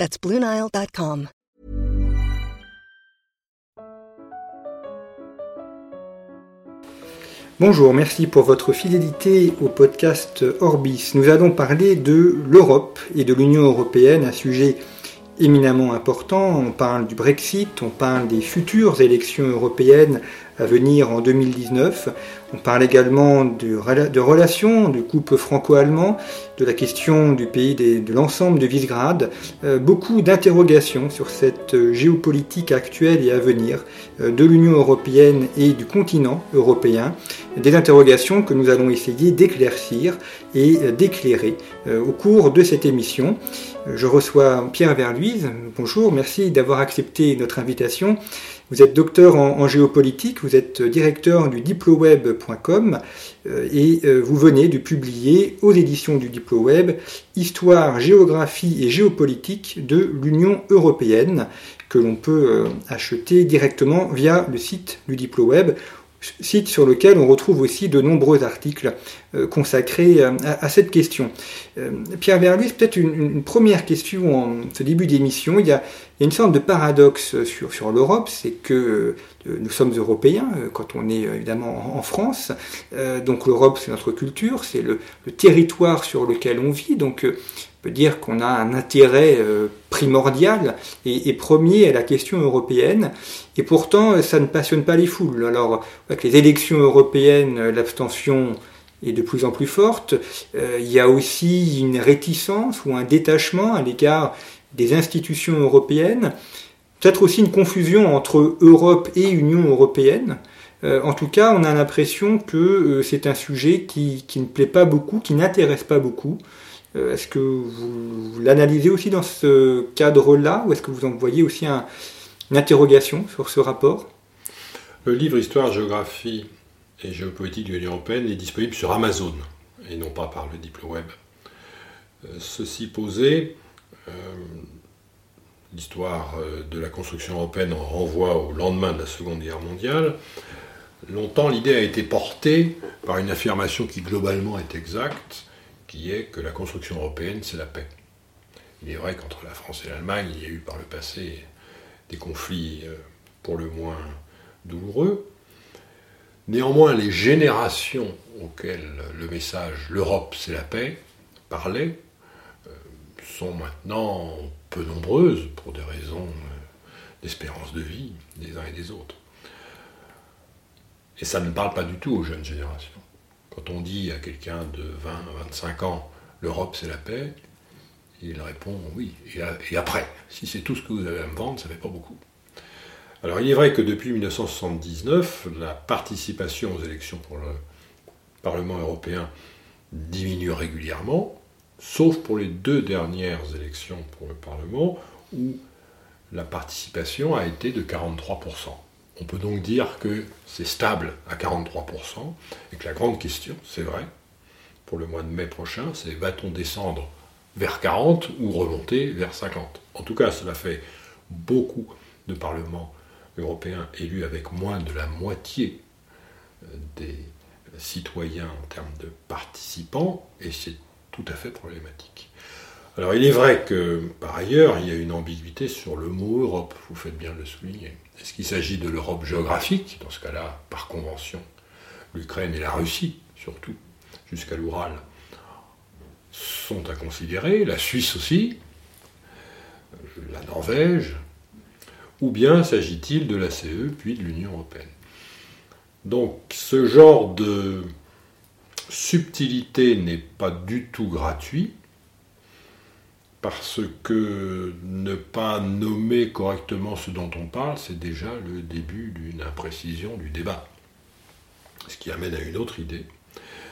That's BlueNile.com. Bonjour, merci pour votre fidélité au podcast Orbis. Nous allons parler de l'Europe et de l'Union européenne, un sujet éminemment important. On parle du Brexit, on parle des futures élections européennes à venir en 2019. On parle également de, relations, du couple franco-allemand, de la question du pays de l'ensemble de Visegrad. Euh, beaucoup d'interrogations sur cette géopolitique actuelle et à venir euh, de l'Union européenne et du continent européen. Des interrogations que nous allons essayer d'éclaircir et euh, d'éclairer au cours de cette émission. Je reçois Pierre Verluise. Bonjour, merci d'avoir accepté notre invitation. Vous êtes docteur en, géopolitique, vous êtes directeur du diploweb.com euh, et euh, vous venez de publier aux éditions du Diploweb Histoire, géographie et géopolitique de l'Union européenne que l'on peut euh, acheter directement via le site du Diploweb site sur lequel on retrouve aussi de nombreux articles euh, consacrés euh, à, cette question. Euh, Pierre Verluis, peut-être une, première question en ce début d'émission. Il, y a une sorte de paradoxe sur, l'Europe, c'est que nous sommes européens quand on est évidemment en, France. donc l'Europe, c'est notre culture, c'est le, territoire sur lequel on vit. Peut dire qu'on a un intérêt euh, primordial et, premier à la question européenne, et pourtant ça ne passionne pas les foules. Alors, avec les élections européennes, euh, l'abstention est de plus en plus forte. Euh, il y a aussi une réticence ou un détachement à l'égard des institutions européennes, peut-être aussi une confusion entre Europe et Union européenne. en tout cas, on a l'impression que c'est un sujet qui, qui, ne plaît pas beaucoup, qui n'intéresse pas beaucoup. Euh, est-ce que vous, l'analysez aussi dans ce cadre-là ou est-ce que vous en voyez aussi une interrogation sur ce rapport? Le livre Histoire, géographie et géopolitique de l'Union européenne est disponible sur Amazon et non pas par le Diploweb. Euh, ceci posé, euh, l'histoire de la construction européenne en renvoie au lendemain de la Seconde Guerre mondiale. Longtemps, l'idée a été portée par une affirmation qui globalement est exacte, qui est que la construction européenne, c'est la paix. Il est vrai qu'entre la France et l'Allemagne, il y a eu par le passé des conflits euh, pour le moins douloureux. Néanmoins, les générations auxquelles le message l'Europe, c'est la paix parlait euh, sont maintenant peu nombreuses pour des raisons euh, d'espérance de vie des uns et des autres. Et ça ne parle pas du tout aux jeunes générations. Quand on dit à quelqu'un de 20 à 25 ans, l'Europe c'est la paix, il répond oui. Et, après, si c'est tout ce que vous avez à me vendre, ça ne fait pas beaucoup. Alors il est vrai que depuis 1979, la participation aux élections pour le Parlement européen diminue régulièrement, sauf pour les deux dernières élections pour le Parlement, où la participation a été de 43%. On peut donc dire que c'est stable à 43%, et que la grande question, c'est vrai, pour le mois de mai prochain, c'est va-t-on descendre vers 40 ou remonter vers 50 En tout cas, cela fait beaucoup de parlements européens élus avec moins de la moitié euh, des citoyens en termes de participants, et c'est tout à fait problématique. Alors il est vrai que, par ailleurs, il y a une ambiguïté sur le mot Europe, vous faites bien de le souligner. Est-ce qu'il s'agit de l'Europe géographique Dans ce cas-là, par convention, l'Ukraine et la Russie, surtout, jusqu'à l'Oural, sont à considérer, la Suisse aussi, la Norvège, ou bien s'agit-il de la CE puis de l'Union européenne? Donc ce genre de subtilité n'est pas du tout gratuit, parce que ne pas nommer correctement ce dont on parle, c'est déjà le début d'une imprécision du débat. Ce qui amène à une autre idée,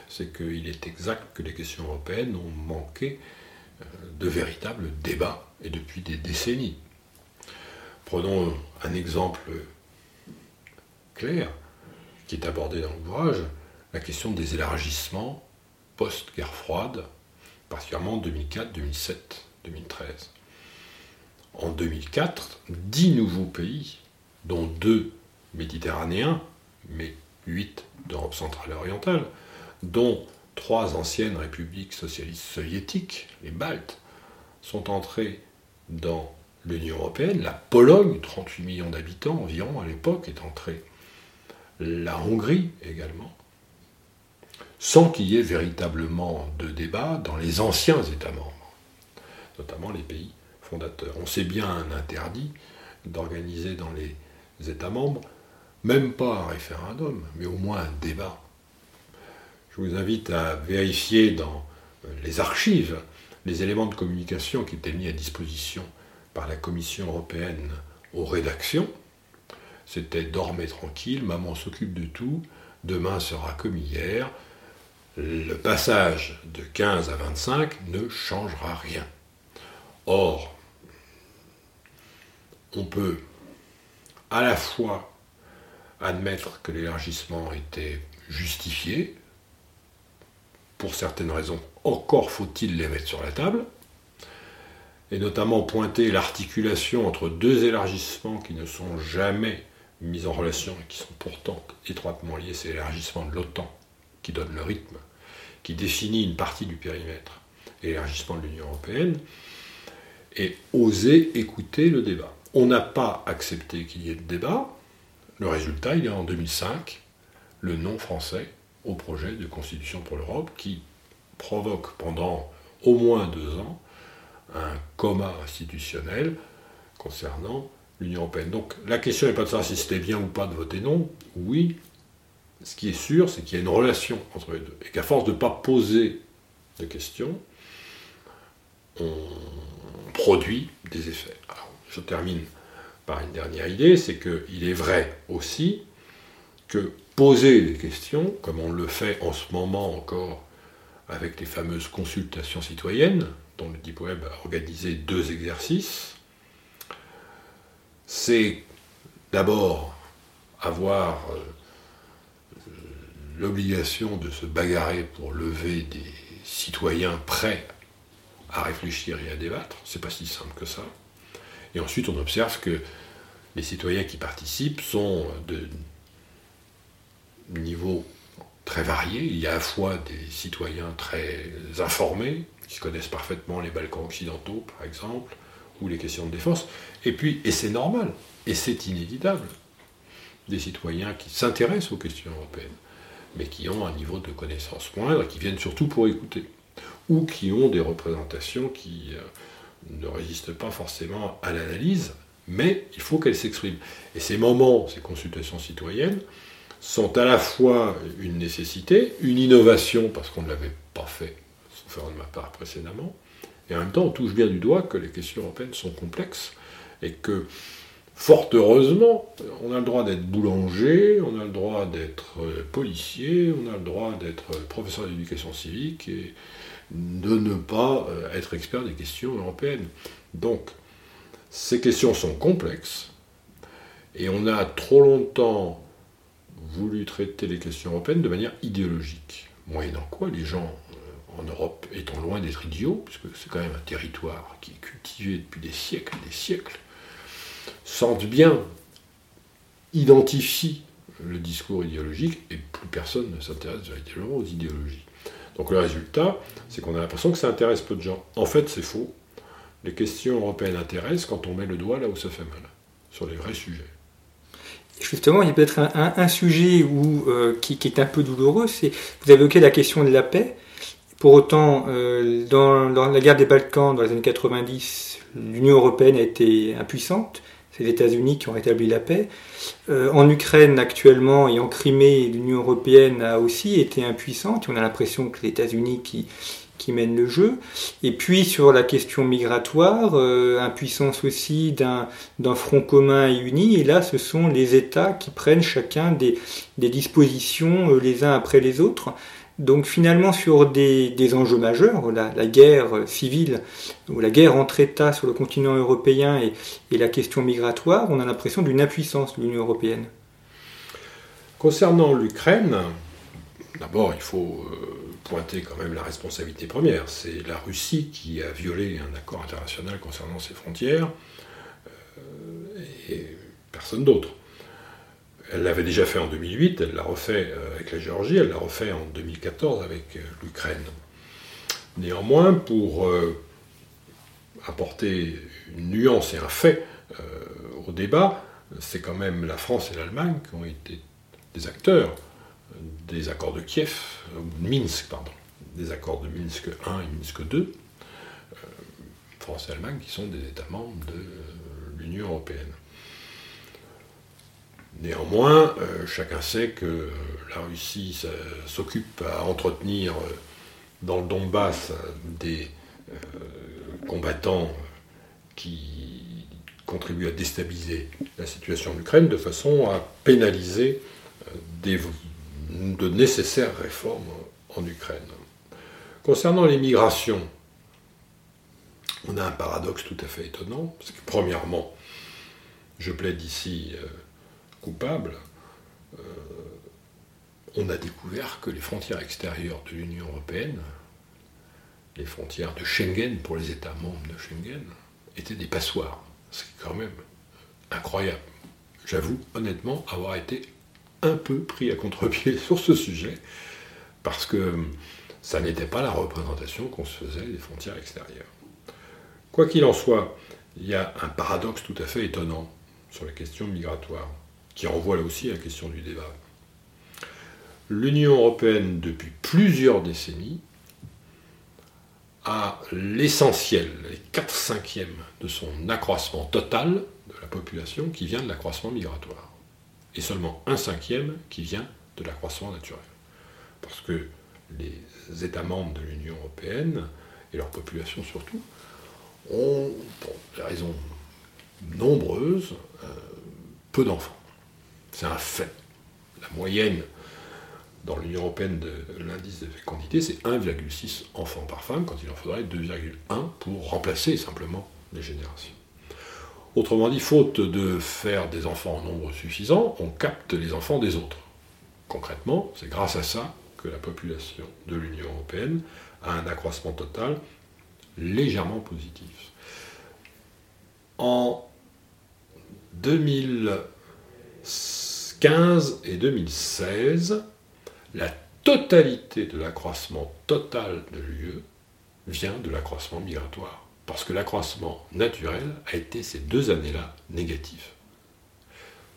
c'est qu'il est exact que les questions européennes ont manqué euh, de véritables débats, et depuis des décennies. Prenons un exemple clair qui est abordé dans l'ouvrage, la question des élargissements post-guerre froide, particulièrement en 2004, 2007, 2013. En 2004, dix nouveaux pays, dont deux méditerranéens, mais huit d'Europe centrale et orientale, dont trois anciennes républiques socialistes soviétiques, les Baltes, sont entrés dans l'Union européenne. La Pologne, 38 millions d'habitants environ à l'époque, est entrée. La Hongrie également. Sans qu'il y ait véritablement de débat dans les anciens États membres, notamment les pays fondateurs. On sait bien un interdit d'organiser dans les États membres, même pas un référendum, mais au moins un débat. Je vous invite à vérifier dans les archives les éléments de communication qui étaient mis à disposition par la Commission européenne aux rédactions. C'était dormez tranquille, maman s'occupe de tout, demain sera comme hier. Le passage de 15 à 25 ne changera rien. Or, on peut à la fois admettre que l'élargissement était justifié, pour certaines raisons, encore faut-il les mettre sur la table, et notamment pointer l'articulation entre deux élargissements qui ne sont jamais mis en relation et qui sont pourtant étroitement liés, c'est l'élargissement de l'OTAN qui donne le rythme, qui définit une partie du périmètre, et l'élargissement de l'Union européenne, et oser écouter le débat. On n'a pas accepté qu'il y ait de débat. Le résultat, il a en 2005 le nom français au projet de constitution pour l'Europe qui provoque pendant au moins deux ans un coma institutionnel concernant l'Union européenne. Donc la question n'est pas de savoir si c'était bien ou pas de voter non. Oui, ce qui est sûr, c'est qu'il y a une relation entre les deux. Et qu'à force de ne pas poser de questions, on produit des effets. Je termine par une dernière idée, c'est qu'il est vrai aussi que poser des questions, comme on le fait en ce moment encore avec les fameuses consultations citoyennes, dont le Deep Web a organisé deux exercices, c'est d'abord avoir euh, l'obligation de se bagarrer pour lever des citoyens prêts à réfléchir et à débattre. C'est pas si simple que ça. Et ensuite, on observe que les citoyens qui participent sont de niveaux très variés. Il y a à la fois des citoyens très informés, qui connaissent parfaitement les Balkans occidentaux, par exemple, ou les questions de défense, et puis, et c'est normal, et c'est inévitable, des citoyens qui s'intéressent aux questions européennes, mais qui ont un niveau de connaissance moindre, qui viennent surtout pour écouter, ou qui ont des représentations qui euh, ne résistent pas forcément à l'analyse, mais il faut qu'elles s'expriment. Et ces moments, ces consultations citoyennes, sont à la fois une nécessité, une innovation, parce qu'on ne l'avait pas fait, sauf de ma part précédemment, et en même temps on touche bien du doigt que les questions européennes sont complexes, et que, fort heureusement, on a le droit d'être boulanger, on a le droit d'être policier, on a le droit d'être professeur d'éducation civique, et de ne pas euh, être expert des questions européennes. Donc, ces questions sont complexes, et on a trop longtemps voulu traiter les questions européennes de manière idéologique. Moyennant quoi, les gens euh, en Europe étant loin d'être idiots, puisque c'est quand même un territoire qui est cultivé depuis des siècles et des siècles, sentent bien, identifient le discours idéologique, et plus personne ne s'intéresse véritablement aux idéologies. Donc le résultat, c'est qu'on a l'impression que ça intéresse peu de gens. En fait, c'est faux. Les questions européennes intéressent quand on met le doigt là où ça fait mal, sur les vrais sujets. Justement, il y a peut-être un, sujet euh, qui, est un peu douloureux, c'est vous avez évoqué la question de la paix. Pour autant, euh, dans, la guerre des Balkans, dans les années 90, l'Union européenne a été impuissante. C'est les États-Unis qui ont rétabli la paix. Euh, en Ukraine actuellement et en Crimée, l'Union européenne a aussi été impuissante. On a l'impression que les États-Unis qui, qui mène le jeu. Et puis sur la question migratoire, euh, impuissance aussi d'un front commun et uni. Et là, ce sont les États qui prennent chacun des, dispositions euh, les uns après les autres. Donc finalement sur des, enjeux majeurs, la, guerre civile ou la guerre entre États sur le continent européen et, la question migratoire, on a l'impression d'une impuissance de l'Union européenne. Concernant l'Ukraine, d'abord il faut pointer quand même la responsabilité première. C'est la Russie qui a violé un accord international concernant ses frontières et personne d'autre. Elle l'avait déjà fait en 2008, elle l'a refait euh, avec la Géorgie, elle l'a refait en 2014 avec euh, l'Ukraine. Néanmoins, pour euh, apporter une nuance et un fait au débat, c'est quand même la France et l'Allemagne qui ont été des acteurs des accords de Kiev, de Minsk, pardon, des accords de Minsk 1 et Minsk 2, France et Allemagne qui sont des États membres de l'Union européenne. Néanmoins, euh, chacun sait que la Russie s'occupe à entretenir euh, dans le Donbass des euh, combattants qui contribuent à déstabiliser la situation en Ukraine de façon à pénaliser de nécessaires réformes en Ukraine. Concernant l'immigration, on a un paradoxe tout à fait étonnant, premièrement, je plaide ici coupable, euh, on a découvert que les frontières extérieures de l'Union européenne, les frontières de Schengen pour les États membres de Schengen, étaient des passoires. C'est quand même incroyable. J'avoue honnêtement avoir été un peu pris à contre-pied sur ce sujet, parce que ça n'était pas la représentation qu'on se faisait des frontières extérieures. Quoi qu'il en soit, il y a un paradoxe tout à fait étonnant sur la question migratoire qui renvoie là aussi à la question du débat. L'Union européenne, depuis plusieurs décennies, a l'essentiel, les 4 cinquièmes de son accroissement total de la population qui vient de l'accroissement migratoire. Et seulement un cinquième qui vient de l'accroissement naturel. Parce que les États membres de l'Union européenne, et leur population surtout, ont, pour des raisons nombreuses, euh, peu d'enfants. C'est un fait. La moyenne dans l'Union européenne de l'indice de fécondité, c'est 1,6 enfants par femme, quand il en faudrait 2,1 pour remplacer simplement les générations. Autrement dit, faute de faire des enfants en nombre suffisant, on capte les enfants des autres. Concrètement, c'est grâce à ça que la population de l'Union européenne a un accroissement total légèrement positif. En 2000 2015 et 2016, la totalité de l'accroissement total de l'UE vient de l'accroissement migratoire. Parce que l'accroissement naturel a été ces deux années-là négatif.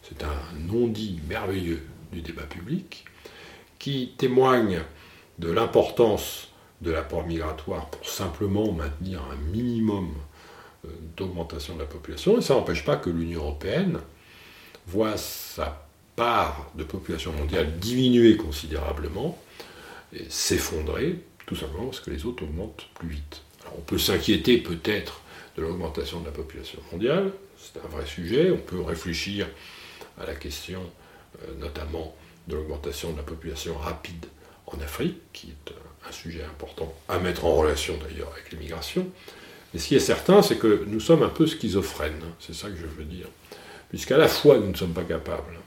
C'est un non-dit merveilleux du débat public qui témoigne de l'importance de l'apport migratoire pour simplement maintenir un minimum euh, d'augmentation de la population. Et ça n'empêche pas que l'Union européenne voit sa part de population mondiale diminuer considérablement, s'effondrer, tout simplement parce que les autres augmentent plus vite. On peut s'inquiéter peut-être de l'augmentation de la population mondiale, c'est un vrai sujet, on peut réfléchir à la question euh, notamment de l'augmentation de la population rapide en Afrique, qui est un sujet important à mettre en relation d'ailleurs avec l'immigration. Mais ce qui est certain, c'est que nous sommes un peu schizophrènes, c'est ça que je veux dire. Puisqu'à la fois nous ne sommes pas capables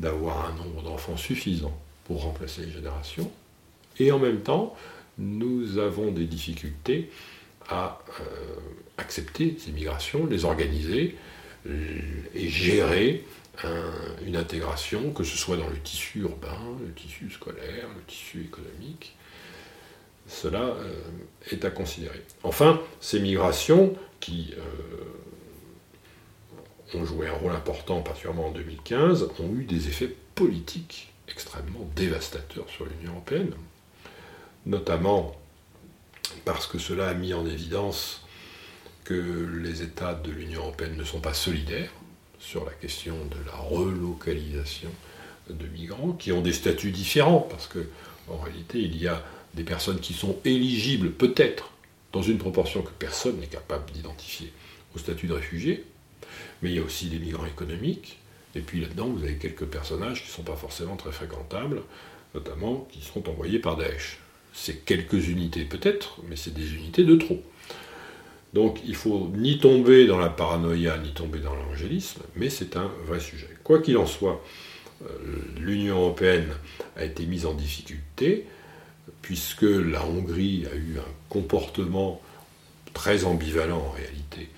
d'avoir un nombre d'enfants suffisant pour remplacer les générations, et en même temps, nous avons des difficultés à euh, accepter ces migrations, les organiser et gérer une intégration, que ce soit dans le tissu urbain, le tissu scolaire, le tissu économique. Cela euh, est à considérer. Enfin, ces migrations qui euh, ont joué un rôle important, particulièrement en 2015, ont eu des effets politiques extrêmement dévastateurs sur l'Union européenne, notamment parce que cela a mis en évidence que les États de l'Union européenne ne sont pas solidaires sur la question de la relocalisation de migrants, qui ont des statuts différents, parce que en réalité, il y a des personnes qui sont éligibles, peut-être, dans une proportion que personne n'est capable d'identifier, au statut de réfugiés, mais il y a aussi des migrants économiques. Et puis là-dedans, vous avez quelques personnages qui ne sont pas forcément très fréquentables, notamment, qui seront envoyées par Daesh. C'est quelques unités peut-être, mais c'est des unités de trop. Donc il faut ni tomber dans la paranoïa, ni tomber dans l'angélisme, mais c'est un vrai sujet. Quoi qu'il en soit, euh, l'Union européenne a été mise en difficulté, puisque la Hongrie a eu un comportement très ambivalent en réalité,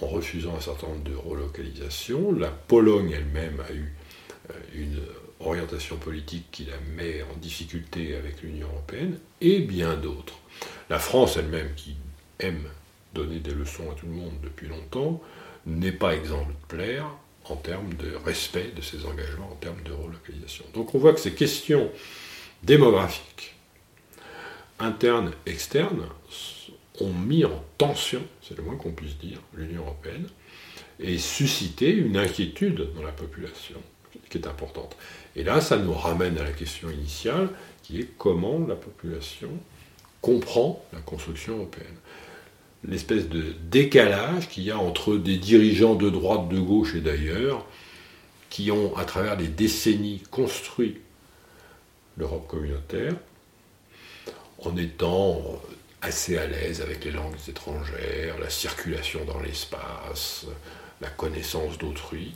en refusant un certain nombre de relocalisations. La Pologne elle-même a eu euh, une orientation politique qui la met en difficulté avec l'Union européenne, et bien d'autres. La France elle-même, qui aime donner des leçons à tout le monde depuis longtemps, n'est pas exemplaire en termes de respect de ses engagements, en termes de relocalisation. Donc on voit que ces questions démographiques, internes, externes, ont mis en tension, c'est le moins qu'on puisse dire, l'Union européenne, et suscité une inquiétude dans la population qui est importante. Et là, ça nous ramène à la question initiale, qui est comment la population comprend la construction européenne. L'espèce de décalage qu'il y a entre des dirigeants de droite, de gauche et d'ailleurs, qui ont, à travers des décennies, construit l'Europe communautaire, en étant assez à l'aise avec les langues étrangères, la circulation dans l'espace, la connaissance d'autrui,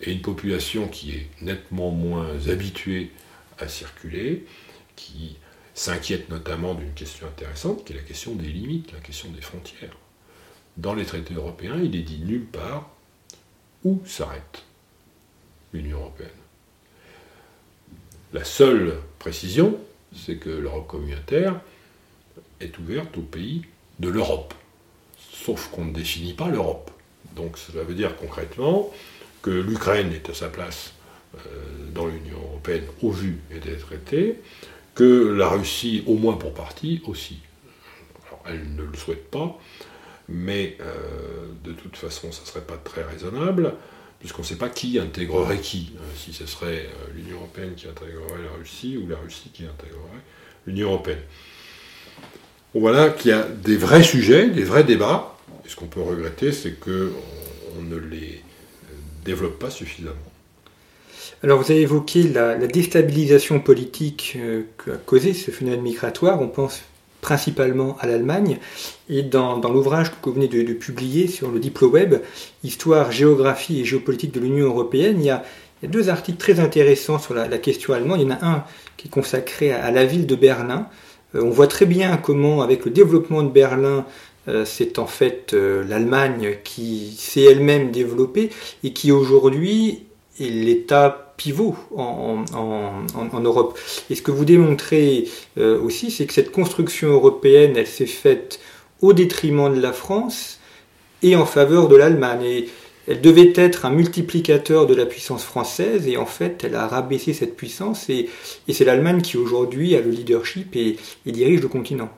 et une population qui est nettement moins habituée à circuler, qui s'inquiète notamment d'une question intéressante, qui est la question des limites, la question des frontières. Dans les traités européens, il est dit nulle part où s'arrête l'Union européenne. La seule précision, c'est que l'Europe communautaire est ouverte aux pays de l'Europe. Sauf qu'on ne définit pas l'Europe. Donc cela veut dire concrètement que l'Ukraine est à sa place euh, dans l'Union européenne au vu des traités, que la Russie, au moins pour partie, aussi. Alors, elle ne le souhaite pas, mais euh, de toute façon, ça ne serait pas très raisonnable, puisqu'on ne sait pas qui intégrerait qui, hein, si ce serait euh, l'Union européenne qui intégrerait la Russie ou la Russie qui intégrerait l'Union européenne. Voilà qu'il y a des vrais sujets, des vrais débats, et ce qu'on peut regretter, c'est qu'on ne les développe pas suffisamment. Alors vous avez évoqué la, déstabilisation politique euh, qu'a causé ce phénomène migratoire. On pense principalement à l'Allemagne. Et dans, l'ouvrage que vous venez de, publier sur le DiploWeb, Histoire, géographie et géopolitique de l'Union européenne, il y, a, deux articles très intéressants sur la, question allemande. Il y en a un qui est consacré à, la ville de Berlin. Euh, on voit très bien comment, avec le développement de Berlin, euh, c'est en fait euh, l'Allemagne qui s'est elle-même développée et qui aujourd'hui est l'État pivot en, Europe. Et ce que vous démontrez aussi, c'est que cette construction européenne, elle s'est faite au détriment de la France et en faveur de l'Allemagne. Elle devait être un multiplicateur de la puissance française et en fait elle a rabaissé cette puissance et, c'est l'Allemagne qui aujourd'hui a le leadership et dirige le continent.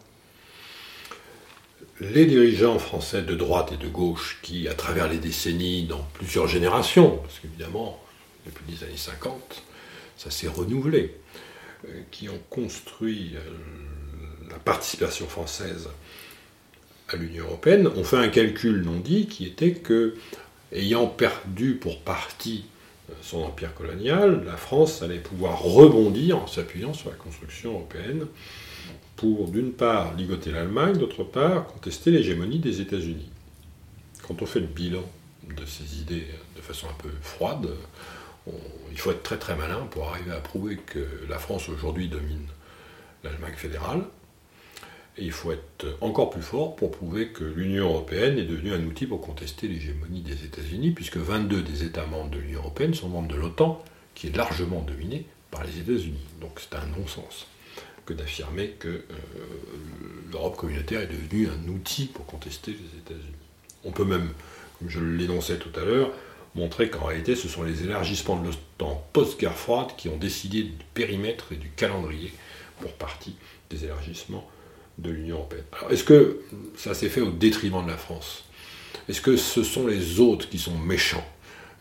Les dirigeants français de droite et de gauche qui, à travers les décennies, dans plusieurs générations, parce qu'évidemment, depuis les années 50, ça s'est renouvelé, euh, qui ont construit euh, la participation française à l'Union européenne, ont fait un calcul non dit qui était que, ayant perdu pour partie euh, son empire colonial, la France allait pouvoir rebondir en s'appuyant sur la construction européenne pour, d'une part, ligoter l'Allemagne, d'autre part, contester l'hégémonie des États-Unis. Quand on fait le bilan de ces idées de façon un peu froide, il faut être très très malin pour arriver à prouver que la France aujourd'hui domine l'Allemagne fédérale. Et il faut être encore plus fort pour prouver que l'Union européenne est devenue un outil pour contester l'hégémonie des États-Unis, puisque 22 des États membres de l'Union européenne sont membres de l'OTAN, qui est largement dominée par les États-Unis. Donc c'est un non-sens que d'affirmer que euh, l'Europe communautaire est devenue un outil pour contester les États-Unis. On peut même, comme je l'énonçais tout à l'heure, montrer qu'en réalité ce sont les élargissements de l'OTAN post-guerre froide qui ont décidé du périmètre et du calendrier pour partie des élargissements de l'Union européenne. Alors est-ce que ça s'est fait au détriment de la France? Est-ce que ce sont les autres qui sont méchants?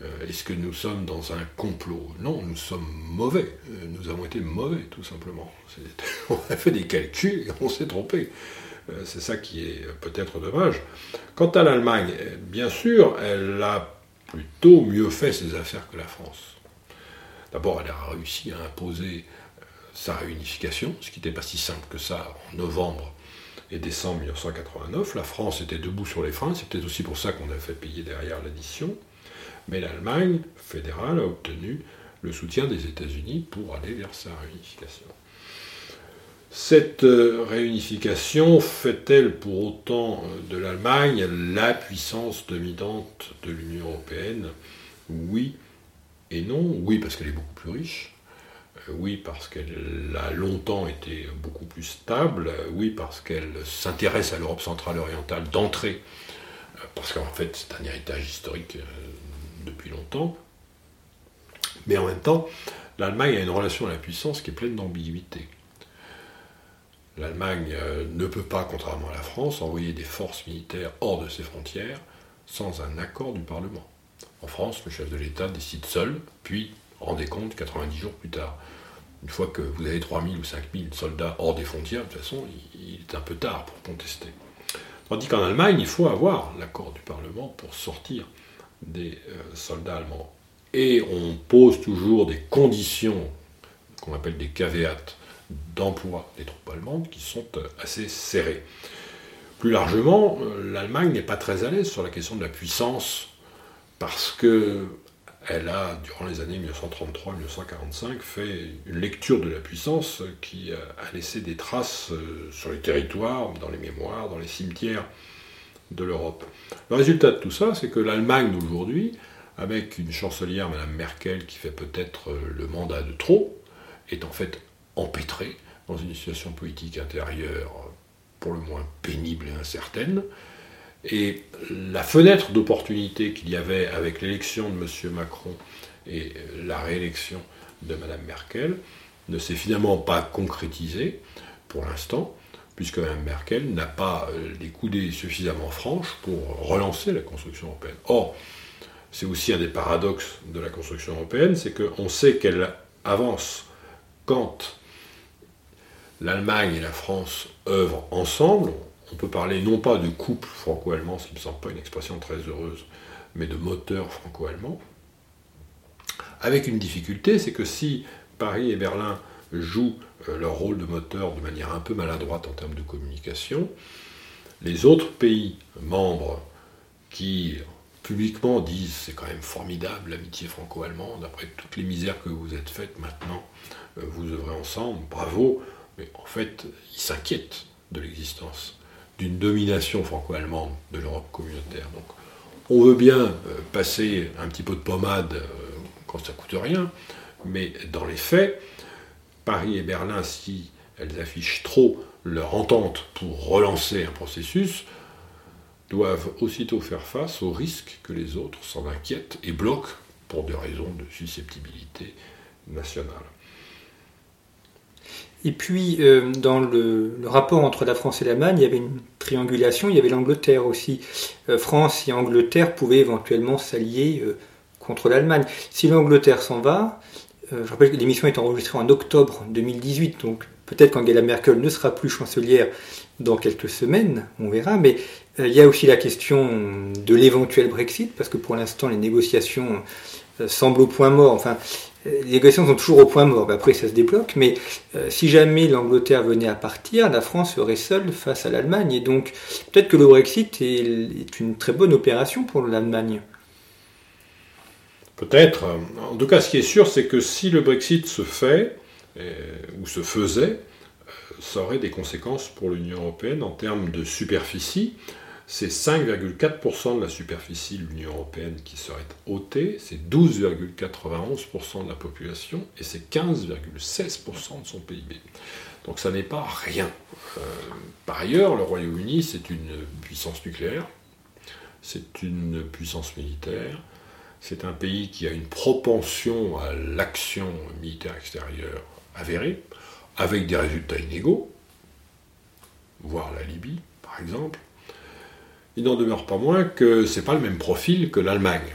Euh, est-ce que nous sommes dans un complot? Non, nous sommes mauvais. Euh, nous avons été mauvais, tout simplement. On a fait des calculs et on s'est trompé. Euh, c'est ça qui est peut-être dommage. Quant à l'Allemagne, bien sûr, elle a plutôt mieux fait ses affaires que la France. D'abord, elle a réussi à imposer sa réunification, ce qui n'était pas si simple que ça en novembre et décembre 1989. La France était debout sur les freins, c'est peut-être aussi pour ça qu'on a fait payer derrière l'addition. Mais l'Allemagne fédérale a obtenu le soutien des États-Unis pour aller vers sa réunification. Cette euh, réunification fait-elle pour autant euh, de l'Allemagne la puissance dominante de l'Union européenne? Oui et non. Oui parce qu'elle est beaucoup plus riche. Euh, oui parce qu'elle a longtemps été beaucoup plus stable. Oui parce qu'elle s'intéresse à l'Europe centrale orientale d'entrée. Parce qu'en fait c'est un héritage historique depuis longtemps. Mais en même temps, l'Allemagne a une relation à la puissance qui est pleine d'ambiguïté. L'Allemagne euh, ne peut pas, contrairement à la France, envoyer des forces militaires hors de ses frontières sans un accord du Parlement. En France, le chef de l'État décide seul, puis rendez compte 90 jours plus tard. Une fois que vous avez 3000 ou 5000 soldats hors des frontières, de toute façon, il est un peu tard pour contester. Tandis qu'en Allemagne, il faut avoir l'accord du Parlement pour sortir des euh, soldats allemands. Et on pose toujours des conditions qu'on appelle des caveats d'emploi des troupes allemandes qui sont euh, assez serrées. Plus largement, euh, l'Allemagne n'est pas très à l'aise sur la question de la puissance parce que elle a, durant les années 1933-1945, fait une lecture de la puissance qui a laissé des traces euh, sur les territoires, dans les mémoires, dans les cimetières de l'Europe. Le résultat de tout ça, c'est que l'Allemagne d'aujourd'hui, avec une chancelière, Mme Merkel, qui fait peut-être le mandat de trop, est en fait empêtré dans une situation politique intérieure pour le moins pénible et incertaine. Et la fenêtre d'opportunité qu'il y avait avec l'élection de M. Macron et la réélection de Mme Merkel ne s'est finalement pas concrétisée pour l'instant, puisque Mme Merkel n'a pas euh, les coudées suffisamment franches pour relancer la construction européenne. Or, c'est aussi un des paradoxes de la construction européenne, c'est qu'on sait qu'elle avance quand l'Allemagne et la France œuvrent ensemble, on peut parler non pas de couple franco-allemand, ce qui ne me semble pas une expression très heureuse, mais de moteur franco-allemand, avec une difficulté, c'est que si Paris et Berlin jouent euh, leur rôle de moteur de manière un peu maladroite en termes de communication, les autres pays membres qui publiquement disent c'est quand même formidable l'amitié franco-allemande, après toutes les misères que vous êtes faites maintenant, euh, vous œuvrez ensemble, bravo, mais en fait, ils s'inquiètent de l'existence d'une domination franco-allemande de l'Europe communautaire. Donc, on veut bien euh, passer un petit peu de pommade euh, quand ça coûte rien, mais dans les faits, Paris et Berlin, si elles affichent trop leur entente pour relancer un processus, doivent aussitôt faire face au risque que les autres s'en inquiètent et bloquent pour des raisons de susceptibilité nationale. Et puis, euh, dans le, rapport entre la France et l'Allemagne, il y avait une triangulation, il y avait l'Angleterre aussi. Euh, France et Angleterre pouvaient éventuellement s'allier euh, contre l'Allemagne. Si l'Angleterre s'en va, je rappelle que l'émission est enregistrée en octobre 2018, donc peut-être qu'Angela Merkel ne sera plus chancelière dans quelques semaines, on verra, mais il y a aussi la question de l'éventuel Brexit, parce que pour l'instant les négociations semblent au point mort. Enfin, les négociations sont toujours au point mort, après ça se débloque, mais euh, si jamais l'Angleterre venait à partir, la France serait seule face à l'Allemagne, et donc peut-être que le Brexit est, une très bonne opération pour l'Allemagne. Peut-être. En tout cas, ce qui est sûr, c'est que si le Brexit se fait, euh, ou se faisait, euh, ça aurait des conséquences pour l'Union européenne en termes de superficie c'est 5,4% de la superficie de l'Union européenne qui serait ôtée, c'est 12,91% de la population et c'est 15,16% de son PIB. Donc ça n'est pas rien. Euh, par ailleurs, le Royaume-Uni, c'est une puissance nucléaire, c'est une puissance militaire, c'est un pays qui a une propension à l'action militaire extérieure avérée, avec des résultats inégaux, voire la Libye, par exemple il n'en demeure pas moins que ce n'est pas le même profil que l'Allemagne.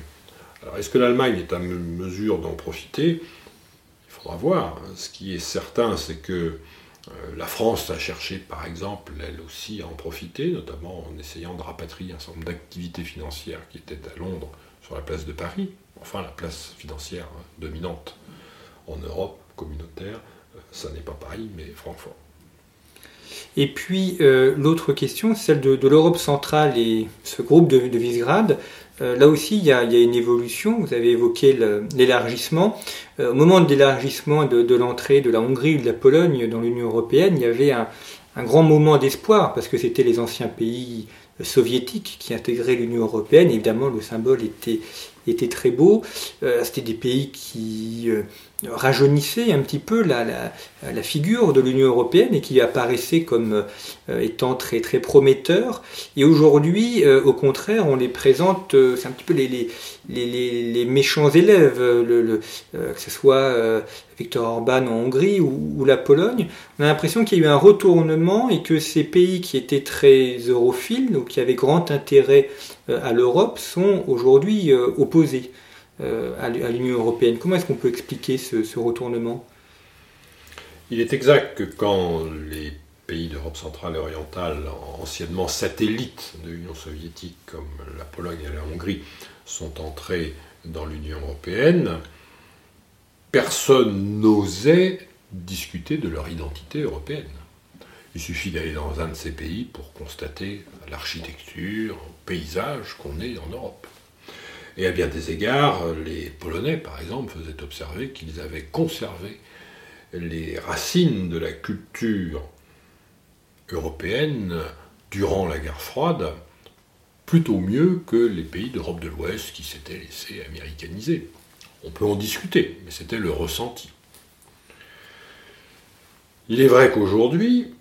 Alors est-ce que l'Allemagne est à mesure d'en profiter? Il faudra voir. Ce qui est certain, c'est que euh, la France a cherché, par exemple, elle aussi à en profiter, notamment en essayant de rapatrier un certain nombre d'activités financières qui étaient à Londres sur la place de Paris, enfin la place financière dominante en Europe communautaire Ça n'est pas Paris, mais Francfort. Et puis l'autre question, celle de, l'Europe centrale et ce groupe de, de Visegrad. là aussi, il y, a, une évolution. Vous avez évoqué l'élargissement. au moment de l'élargissement de, de l'entrée de la Hongrie ou de la Pologne dans l'Union européenne, il y avait un, un grand moment d'espoir parce que c'était les anciens pays soviétiques qui intégraient l'Union européenne. Évidemment, le symbole était, était très beau. Euh, c'était des pays qui euh, rajeunissait un petit peu la, la, figure de l'Union européenne et qui apparaissait comme euh, étant très, très prometteur. Et aujourd'hui, au contraire, on les présente, c'est un petit peu les, les, les, méchants élèves, que ce soit Viktor Orban en Hongrie ou, ou la Pologne. On a l'impression qu'il y a eu un retournement et que ces pays qui étaient très europhiles, ou qui avaient grand intérêt à l'Europe, sont aujourd'hui opposés. Euh, à l'Union européenne. Comment est-ce qu'on peut expliquer ce, retournement? Il est exact que quand les pays d'Europe centrale et orientale, anciennement satellites de l'Union soviétique, comme la Pologne et la Hongrie, sont entrés dans l'Union européenne, personne n'osait discuter de leur identité européenne. Il suffit d'aller dans un de ces pays pour constater l'architecture, le paysage qu'on est en Europe. Et à bien des égards, les Polonais, par exemple, faisaient observer qu'ils avaient conservé les racines de la culture européenne durant la guerre froide plutôt mieux que les pays d'Europe de l'Ouest qui s'étaient laissés américaniser. On peut en discuter, mais c'était le ressenti. Il est vrai qu'aujourd'hui,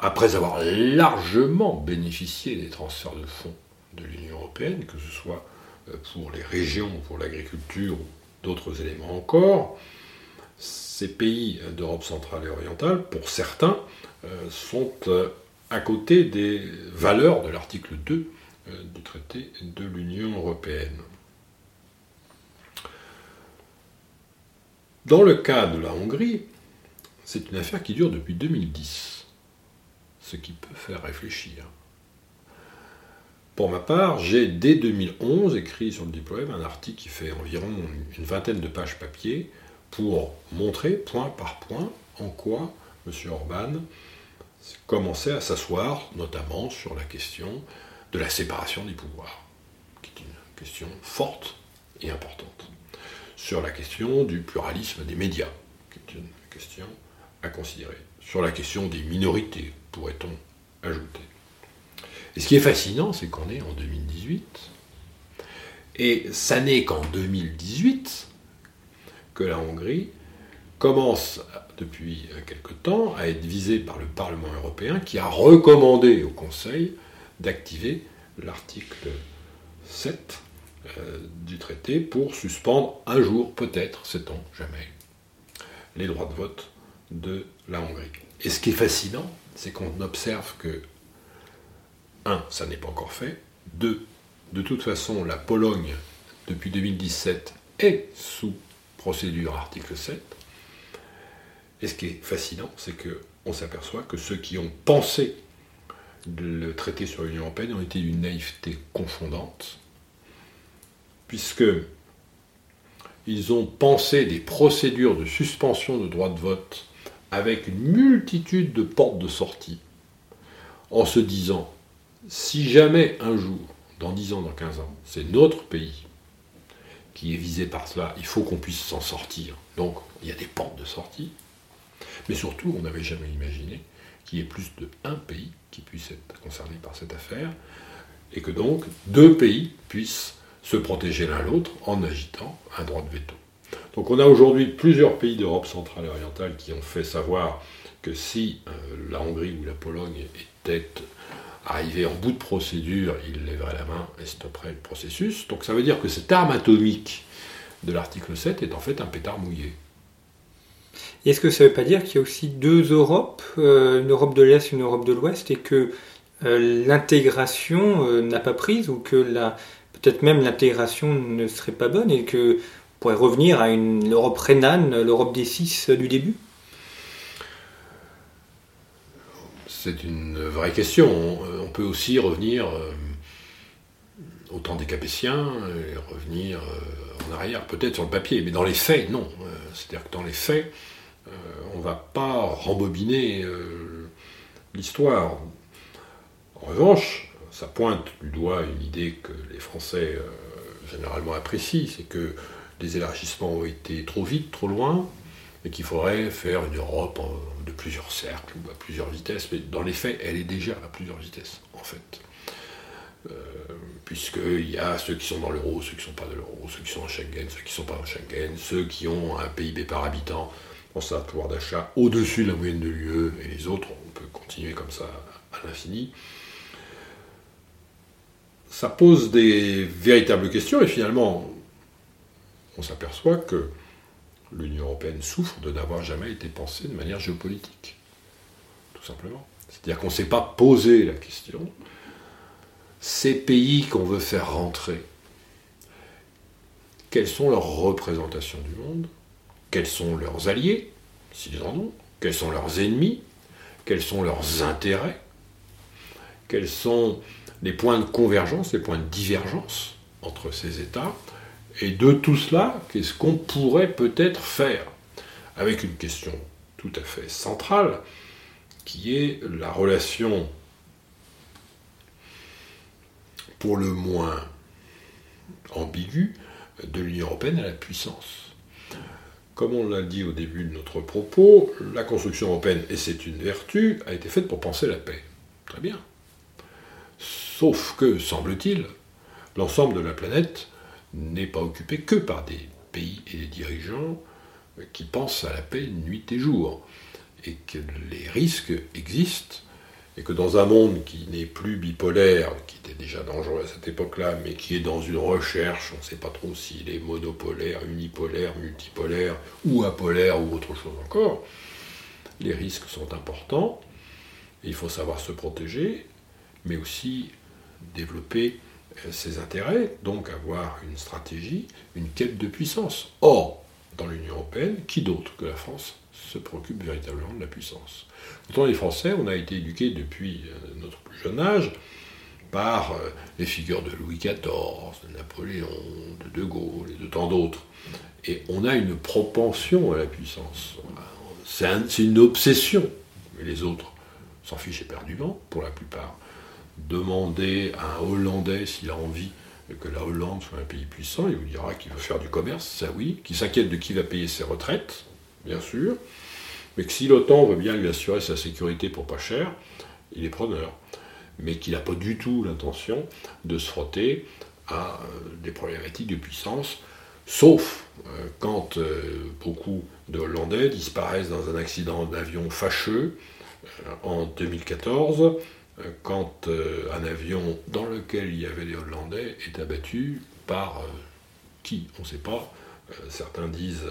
après avoir largement bénéficié des transferts de fonds de l'Union européenne, que ce soit euh, pour les régions, pour l'agriculture ou d'autres éléments encore, ces pays d'Europe centrale et orientale, pour certains, euh, sont euh, à côté des valeurs de l'article 2 du traité de l'Union européenne. Dans le cas de la Hongrie, c'est une affaire qui dure depuis 2010, ce qui peut faire réfléchir. Pour ma part, j'ai dès 2011 écrit sur le diplôme un article qui fait environ une vingtaine de pages papier pour montrer point par point en quoi M. Orban commençait à s'asseoir notamment sur la question de la séparation des pouvoirs, qui est une question forte et importante, sur la question du pluralisme des médias, qui est une question à considérer, sur la question des minorités, pourrait-on ajouter. Et ce qui est fascinant, c'est qu'on est en 2018. Et ça n'est qu'en 2018 que la Hongrie commence depuis quelque temps à être visée par le Parlement européen qui a recommandé au Conseil d'activer l'article 7 euh, du traité pour suspendre un jour, peut-être, sait-on jamais, les droits de vote de la Hongrie. Et ce qui est fascinant, c'est qu'on observe que un, ça n'est pas encore fait. Deux, de toute façon, la Pologne, depuis 2017, est sous procédure article 7. Et ce qui est fascinant, c'est qu'on s'aperçoit que ceux qui ont pensé le traité sur l'Union européenne ont été d'une naïveté confondante, puisque ils ont pensé des procédures de suspension de droit de vote avec une multitude de portes de sortie, en se disant si jamais un jour, dans 10 ans, dans 15 ans, c'est notre pays qui est visé par cela, il faut qu'on puisse s'en sortir. Donc il y a des portes de sortie. Mais surtout, on n'avait jamais imaginé qu'il y ait plus de un pays qui puisse être concerné par cette affaire, et que donc deux pays puissent se protéger l'un l'autre en agitant un droit de veto. Donc on a aujourd'hui plusieurs pays d'Europe centrale et orientale qui ont fait savoir que si euh, la Hongrie ou la Pologne étaient arrivé en bout de procédure, il lèverait la main et stopperait le processus. Donc ça veut dire que cette arme atomique de l'article 7 est en fait un pétard mouillé. Est-ce que ça ne veut pas dire qu'il y a aussi deux Europes, euh, une Europe de l'Est et une Europe de l'Ouest, et que euh, l'intégration n'a pas prise, ou que peut-être même l'intégration ne serait pas bonne, et que pourrait revenir à une Europe rhénane, l'Europe des six du début? C'est une vraie question. On, peut aussi revenir euh, au temps des Capétiens et revenir euh, en arrière, peut-être sur le papier, mais dans les faits, non. Euh, c'est-à-dire que dans les faits, on ne va pas rembobiner l'histoire. En revanche, ça pointe du doigt une idée que les Français généralement apprécient, c'est que les élargissements ont été trop vite, trop loin, et qu'il faudrait faire une Europe de plusieurs cercles ou à plusieurs vitesses. Mais dans les faits, elle est déjà à plusieurs vitesses, en fait. Euh, puisqu'il y a ceux qui sont dans l'euro, ceux qui ne sont pas dans l'euro, ceux qui sont en Schengen, ceux qui ne sont pas en Schengen, ceux qui ont un PIB par habitant, on un pouvoir d'achat au-dessus de la moyenne de l'UE, et les autres, on peut continuer comme ça à l'infini. Ça pose des véritables questions, et finalement, on s'aperçoit que l'Union européenne souffre de n'avoir jamais été pensée de manière géopolitique. Tout simplement. C'est-à-dire qu'on ne s'est pas posé la question. Ces pays qu'on veut faire rentrer, quelles sont leurs représentations du monde Quels sont leurs alliés, s'ils en ont Quels sont leurs ennemis Quels sont leurs intérêts Quels sont les points de convergence, les points de divergence entre ces États et de tout cela, qu'est-ce qu'on pourrait peut-être faire Avec une question tout à fait centrale, qui est la relation pour le moins ambiguë de l'Union européenne à la puissance. Comme on l'a dit au début de notre propos, la construction européenne, et c'est une vertu, a été faite pour penser la paix. Très bien. Sauf que, semble-t-il, l'ensemble de la planète n'est pas occupé que par des pays et des dirigeants qui pensent à la paix nuit et jour, et que les risques existent, et que dans un monde qui n'est plus bipolaire, qui était déjà dangereux à cette époque-là, mais qui est dans une recherche, on ne sait pas trop s'il est monopolaire, unipolaire, multipolaire, ou apolaire, ou autre chose encore, les risques sont importants, et il faut savoir se protéger, mais aussi développer ses intérêts, donc avoir une stratégie, une quête de puissance. Or, dans l'Union européenne, qui d'autre que la France se préoccupe véritablement de la puissance? Quand on est français, on a été éduqué depuis euh, notre plus jeune âge par euh, les figures de Louis XIV, de Napoléon, de De Gaulle et de tant d'autres. Et on a une propension à la puissance. C'est une obsession. Mais les autres s'en fichent éperdument, pour la plupart demander à un Hollandais s'il a envie que la Hollande soit un pays puissant, il vous dira qu'il veut faire du commerce, ça oui, qu'il s'inquiète de qui va payer ses retraites, bien sûr, mais que si l'OTAN veut bien lui assurer sa sécurité pour pas cher, il est preneur, mais qu'il n'a pas du tout l'intention de se frotter à euh, des problématiques de puissance, sauf euh, quand euh, beaucoup de Hollandais disparaissent dans un accident d'avion fâcheux en 2014, quand euh, un avion dans lequel il y avait des Hollandais est abattu par euh, qui? On ne sait pas. Euh, certains disent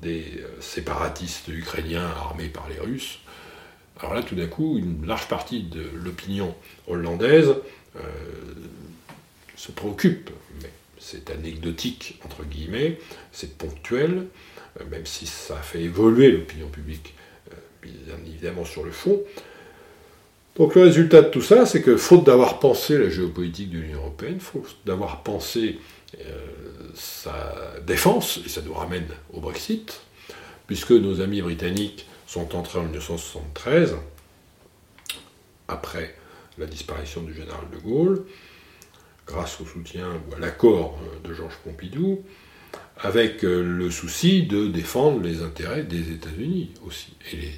des séparatistes ukrainiens armés par les Russes. Alors là, tout d'un coup, une large partie de l'opinion hollandaise se préoccupe, mais c'est anecdotique, entre guillemets, c'est ponctuel, même si ça fait évoluer l'opinion publique, bien évidemment sur le fond. Donc le résultat de tout ça, c'est que faute d'avoir pensé la géopolitique de l'Union européenne, faute d'avoir pensé euh, sa défense, et ça nous ramène au Brexit, puisque nos amis britanniques sont entrés en 1973, après la disparition du général de Gaulle, grâce au soutien ou à l'accord de Georges Pompidou, avec euh, le souci de défendre les intérêts des États-Unis aussi. Et les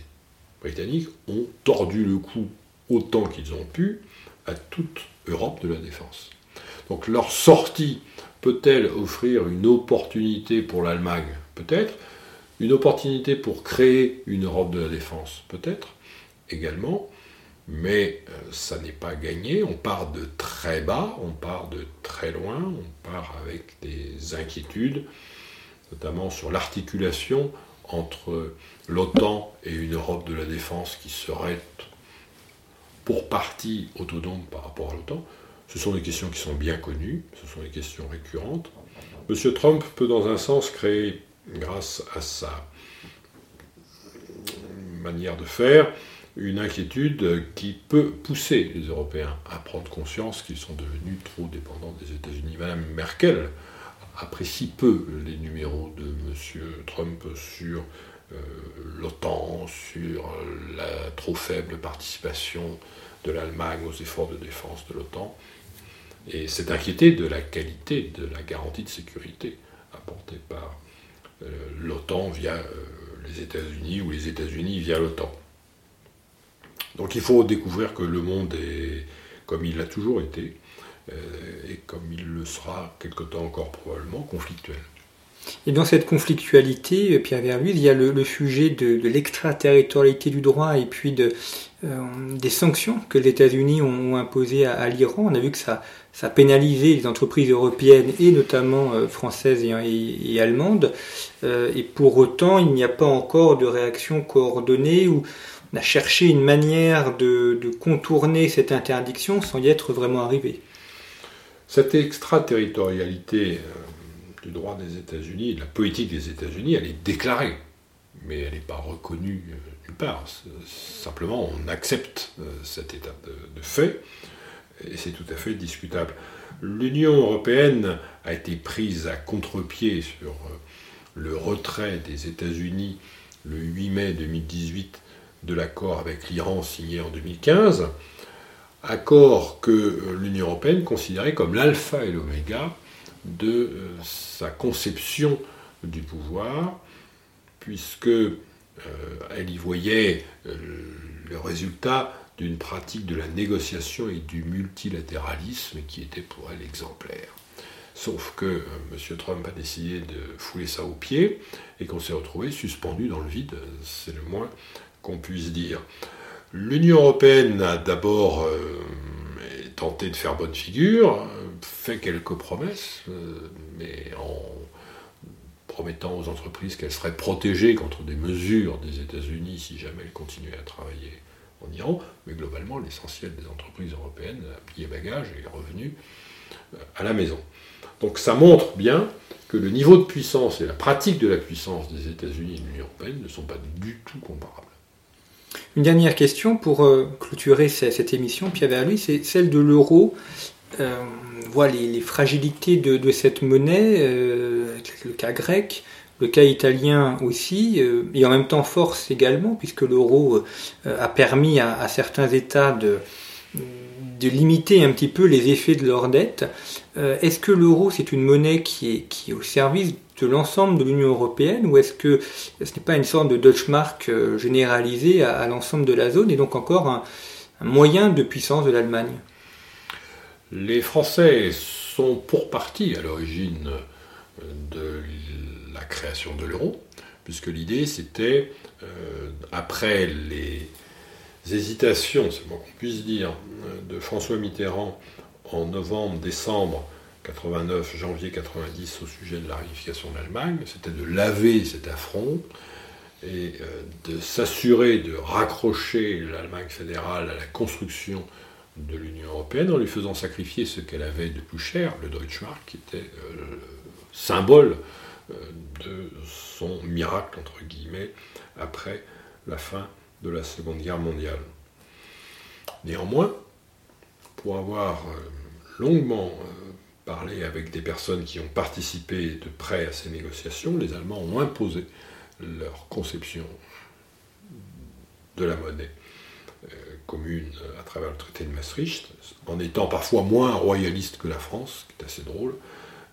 Britanniques ont tordu le cou autant qu'ils ont pu à toute Europe de la défense. Donc leur sortie peut-elle offrir une opportunité pour l'Allemagne? Peut-être. Une opportunité pour créer une Europe de la défense? Peut-être également. Mais euh, ça n'est pas gagné. On part de très bas, on part de très loin, on part avec des inquiétudes, notamment sur l'articulation entre l'OTAN et une Europe de la défense qui serait pour partie autonome par rapport à l'OTAN. Ce sont des questions qui sont bien connues, ce sont des questions récurrentes. M. Trump peut dans un sens créer, grâce à sa manière de faire, une inquiétude qui peut pousser les Européens à prendre conscience qu'ils sont devenus trop dépendants des États-Unis. Madame Merkel apprécie peu les numéros de M. Trump sur l'OTAN, sur la trop faible participation de l'Allemagne aux efforts de défense de l'OTAN, et s'est inquiété de la qualité de la garantie de sécurité apportée par l'OTAN via les États-Unis ou les États-Unis via l'OTAN. Donc il faut découvrir que le monde est comme il l'a toujours été, euh, et comme il le sera quelque temps encore probablement, conflictuel. Et dans cette conflictualité, euh, Pierre Verluise, il y a le, sujet de, l'extraterritorialité du droit et puis euh, des sanctions que les États-Unis ont, imposées à, l'Iran. On a vu que ça, ça pénalisé les entreprises européennes et notamment françaises et, allemandes. et pour autant, il n'y a pas encore de réaction coordonnée ou on a cherché une manière de, contourner cette interdiction sans y être vraiment arrivé. Cette extraterritorialité euh, du droit des États-Unis, de la politique des États-Unis, elle est déclarée, mais elle n'est pas reconnue euh, nulle part. Simplement, on accepte euh, cet état de fait, et c'est tout à fait discutable. L'Union européenne a été prise à contre-pied sur le retrait des États-Unis le 8 mai 2018 de l'accord avec l'Iran signé en 2015, accord que euh, l'Union européenne considérait comme l'alpha et l'oméga de euh, sa conception du pouvoir, puisque euh, elle y voyait le résultat d'une pratique de la négociation et du multilatéralisme qui était pour elle exemplaire. Sauf que M. Trump a décidé de fouler ça au pied et qu'on s'est retrouvé suspendu dans le vide, c'est le moins qu'on puisse dire. L'Union européenne a d'abord euh, tenté de faire bonne figure, fait quelques promesses, euh, mais en promettant aux entreprises qu'elles seraient protégées contre des mesures des États-Unis si jamais elles continuaient à travailler en Iran, mais globalement l'essentiel des entreprises européennes a plié bagage et est revenu euh, à la maison. Donc ça montre bien que le niveau de puissance et la pratique de la puissance des États-Unis et de l'Union européenne ne sont pas du tout comparables. Une dernière question pour euh, clôturer cette émission, Pierre lui, c'est celle de l'euro. Euh, on voit les, fragilités de, cette monnaie, euh, le cas grec, le cas italien aussi, et en même temps force également, puisque l'euro a permis à, certains États de, de limiter un petit peu les effets de leur dette. Est-ce que l'euro, c'est une monnaie qui est, au service de l'ensemble de l'Union européenne ou est-ce que ce n'est pas une sorte de Deutschmark euh, généralisée à, l'ensemble de la zone et donc encore un, moyen de puissance de l'Allemagne? Les Français sont pour partie à l'origine euh, de la création de l'euro, puisque l'idée c'était, euh, après les hésitations, c'est le moins qu'on puisse dire, de François Mitterrand en novembre-décembre 89, janvier 90 au sujet de la réunification de l'Allemagne, c'était de laver cet affront et euh, de s'assurer de raccrocher l'Allemagne fédérale à la construction de l'Union européenne en lui faisant sacrifier ce qu'elle avait de plus cher, le Deutschmark, qui était euh, le symbole euh, de son miracle, entre guillemets, après la fin de la Seconde Guerre mondiale. Néanmoins, pour avoir longuement parler avec des personnes qui ont participé de près à ces négociations, les Allemands ont imposé leur conception de la monnaie euh, commune à travers le traité de Maastricht, en étant parfois moins royaliste que la France, ce qui est assez drôle,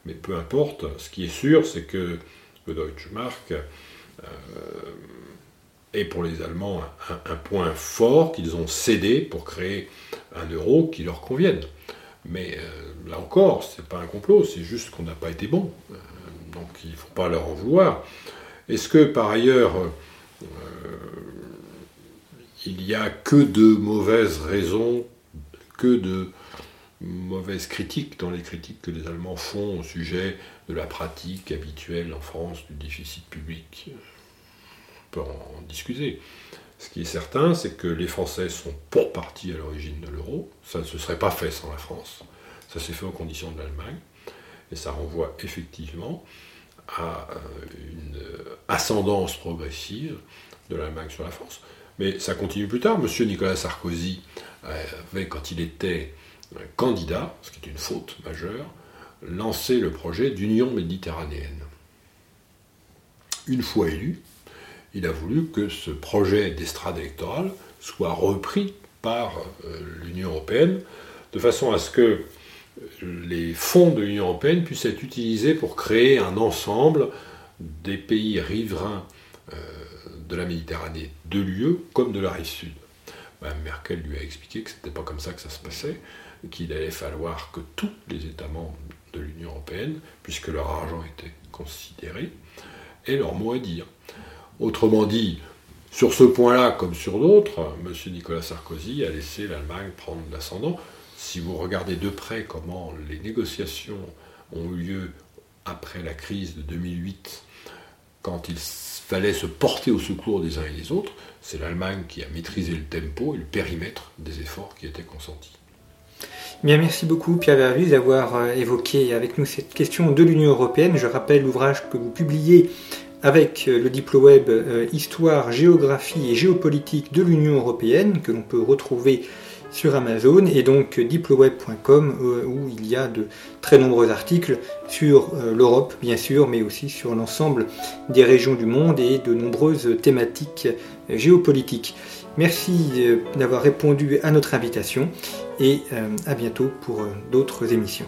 mais peu importe, ce qui est sûr, c'est que le Deutsche Mark euh, est pour les Allemands un, point fort qu'ils ont cédé pour créer un euro qui leur convienne. Mais euh, là encore, ce n'est pas un complot, c'est juste qu'on n'a pas été bon. Euh, donc il ne faut pas leur en vouloir. Est-ce que par ailleurs, euh, il n'y a que de mauvaises raisons, que de mauvaises critiques dans les critiques que les Allemands font au sujet de la pratique habituelle en France du déficit public? En discuter. Ce qui est certain, c'est que les Français sont pour partie à l'origine de l'euro. Ça ne se serait pas fait sans la France. Ça s'est fait aux conditions de l'Allemagne. Et ça renvoie effectivement à euh, une ascendance progressive de l'Allemagne sur la France. Mais ça continue plus tard. Monsieur Nicolas Sarkozy avait, quand il était candidat, ce qui est une faute majeure, lancé le projet d'union méditerranéenne. Une fois élu, il a voulu que ce projet d'estrade électorale soit repris par euh, l'Union européenne, de façon à ce que les fonds de l'Union européenne puissent être utilisés pour créer un ensemble des pays riverains euh, de la Méditerranée de l'UE comme de la rive sud. Mme Merkel lui a expliqué que ce n'était pas comme ça que ça se passait, qu'il allait falloir que tous les États membres de l'Union européenne, puisque leur argent était considéré, aient leur mot à dire. Autrement dit, sur ce point-là, comme sur d'autres, M. Nicolas Sarkozy a laissé l'Allemagne prendre l'ascendant. Si vous regardez de près comment les négociations ont eu lieu après la crise de 2008, quand il fallait se porter au secours des uns et des autres, c'est l'Allemagne qui a maîtrisé le tempo et le périmètre des efforts qui étaient consentis. Bien, merci beaucoup Pierre Vervus d'avoir euh, évoqué avec nous cette question de l'Union européenne. Je rappelle l'ouvrage que vous publiez avec euh, le DiploWeb euh, Histoire, géographie et géopolitique de l'Union européenne que l'on peut retrouver sur Amazon et donc diploweb.com euh, où il y a de très nombreux articles sur l'Europe bien sûr mais aussi sur l'ensemble des régions du monde et de nombreuses thématiques géopolitiques. Merci d'avoir répondu à notre invitation et à bientôt pour d'autres émissions.